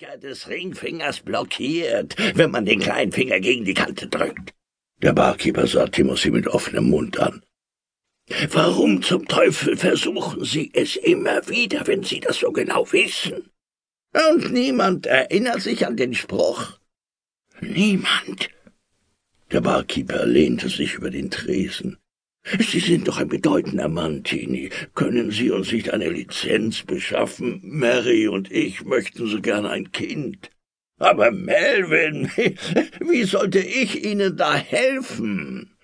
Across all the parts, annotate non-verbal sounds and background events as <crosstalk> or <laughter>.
Des Ringfingers blockiert, wenn man den kleinen Finger gegen die Kante drückt. Der Barkeeper sah Timothy mit offenem Mund an. Warum zum Teufel versuchen Sie es immer wieder, wenn Sie das so genau wissen? Und niemand erinnert sich an den Spruch? Niemand. Der Barkeeper lehnte sich über den Tresen. Sie sind doch ein bedeutender Mann, Tini. Können Sie uns nicht eine Lizenz beschaffen? Mary und ich möchten so gern ein Kind. Aber Melvin, <laughs> wie sollte ich Ihnen da helfen?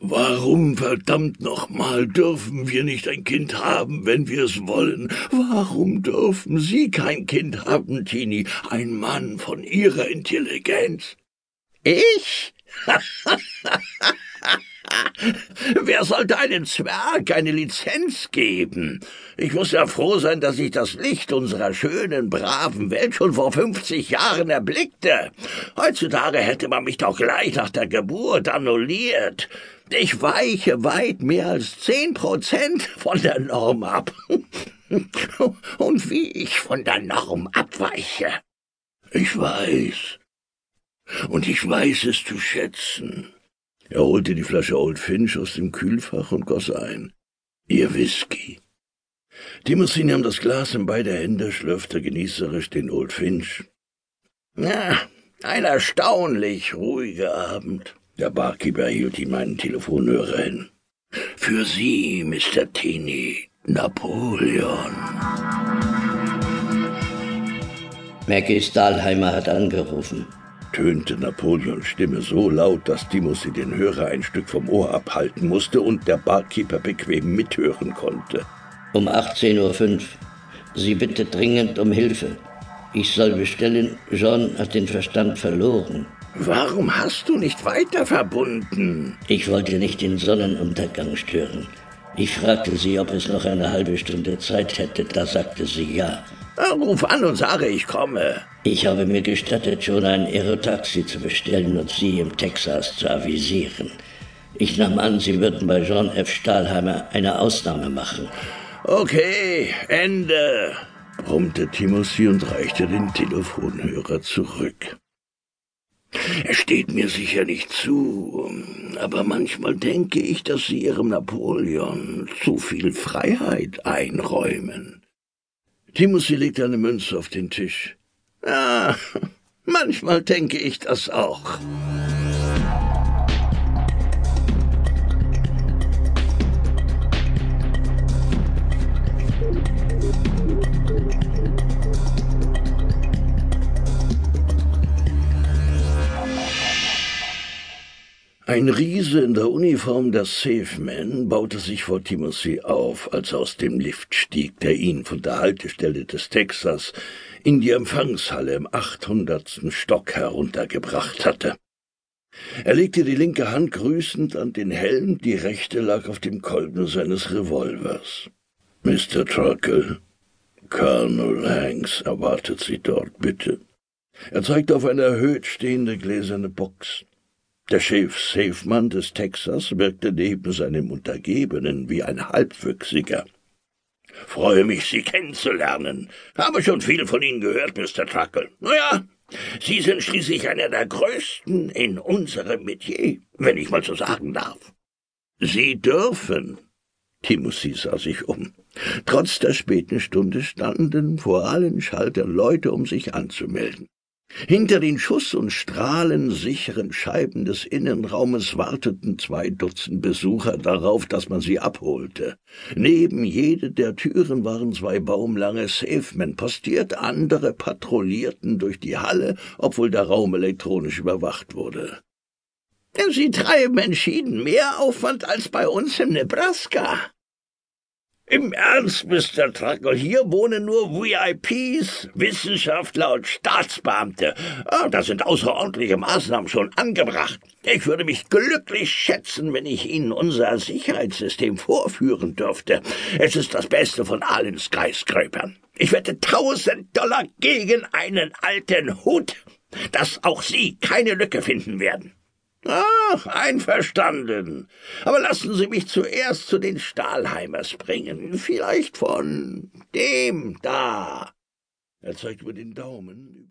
Warum verdammt nochmal dürfen wir nicht ein Kind haben, wenn wir es wollen? Warum dürfen Sie kein Kind haben, Tini, ein Mann von Ihrer Intelligenz? Ich? <laughs> <laughs> Wer sollte einem Zwerg eine Lizenz geben? Ich muss ja froh sein, dass ich das Licht unserer schönen, braven Welt schon vor fünfzig Jahren erblickte. Heutzutage hätte man mich doch gleich nach der Geburt annulliert. Ich weiche weit mehr als zehn Prozent von der Norm ab. <laughs> Und wie ich von der Norm abweiche. Ich weiß. Und ich weiß es zu schätzen. Er holte die Flasche Old Finch aus dem Kühlfach und goss ein. Ihr Whisky. Timothy nahm das Glas in beide Hände, schlürfte genießerisch den Old Finch. Na, ein erstaunlich ruhiger Abend. Der Barkeeper hielt ihm einen Telefonhörer hin. Für Sie, Mr. Teeny, Napoleon. Maggie Stahlheimer hat angerufen tönte Napoleons Stimme so laut, dass Timothy den Hörer ein Stück vom Ohr abhalten musste und der Barkeeper bequem mithören konnte. Um 18.05 Uhr. Sie bitte dringend um Hilfe. Ich soll bestellen, John hat den Verstand verloren. Warum hast du nicht weiter verbunden? Ich wollte nicht den Sonnenuntergang stören. Ich fragte sie, ob es noch eine halbe Stunde Zeit hätte. Da sagte sie ja. Ruf an und sage, ich komme. Ich habe mir gestattet, schon ein Aerotaxi zu bestellen und Sie im Texas zu avisieren. Ich nahm an, Sie würden bei John F. Stahlheimer eine Ausnahme machen. Okay, Ende, brummte Timothy und reichte den Telefonhörer zurück. Er steht mir sicher nicht zu, aber manchmal denke ich, dass Sie Ihrem Napoleon zu viel Freiheit einräumen. Timothy legte eine Münze auf den Tisch. Ah, <laughs> manchmal denke ich das auch. Ein Riese in der Uniform der Safeman baute sich vor Timothy auf, als er aus dem Lift stieg, der ihn von der Haltestelle des Texas in die Empfangshalle im achthundertsten Stock heruntergebracht hatte. Er legte die linke Hand grüßend an den Helm, die rechte lag auf dem Kolben seines Revolvers. Mr. Truckle, Colonel Hanks erwartet Sie dort, bitte. Er zeigte auf eine erhöht stehende gläserne Box. Der Chef Safemann des Texas wirkte neben seinem Untergebenen wie ein Halbwüchsiger. Freue mich, Sie kennenzulernen. Habe schon viel von Ihnen gehört, Mr. Truckle. Na ja, Sie sind schließlich einer der größten in unserem Metier, wenn ich mal so sagen darf. Sie dürfen. Timothy sah sich um. Trotz der späten Stunde standen vor allen Schaltern Leute, um sich anzumelden. Hinter den schuss- und strahlensicheren Scheiben des Innenraumes warteten zwei Dutzend Besucher darauf, dass man sie abholte. Neben jede der Türen waren zwei baumlange Safemen postiert, andere patrouillierten durch die Halle, obwohl der Raum elektronisch überwacht wurde. Sie treiben entschieden mehr Aufwand als bei uns im Nebraska, im Ernst, Mr. Truckle, hier wohnen nur VIPs, Wissenschaftler und Staatsbeamte. Ah, da sind außerordentliche Maßnahmen schon angebracht. Ich würde mich glücklich schätzen, wenn ich Ihnen unser Sicherheitssystem vorführen dürfte. Es ist das Beste von allen Skyscrapern. Ich wette tausend Dollar gegen einen alten Hut, dass auch Sie keine Lücke finden werden. Ach, einverstanden. Aber lassen Sie mich zuerst zu den Stahlheimers bringen. Vielleicht von dem da. Er zeigt über den Daumen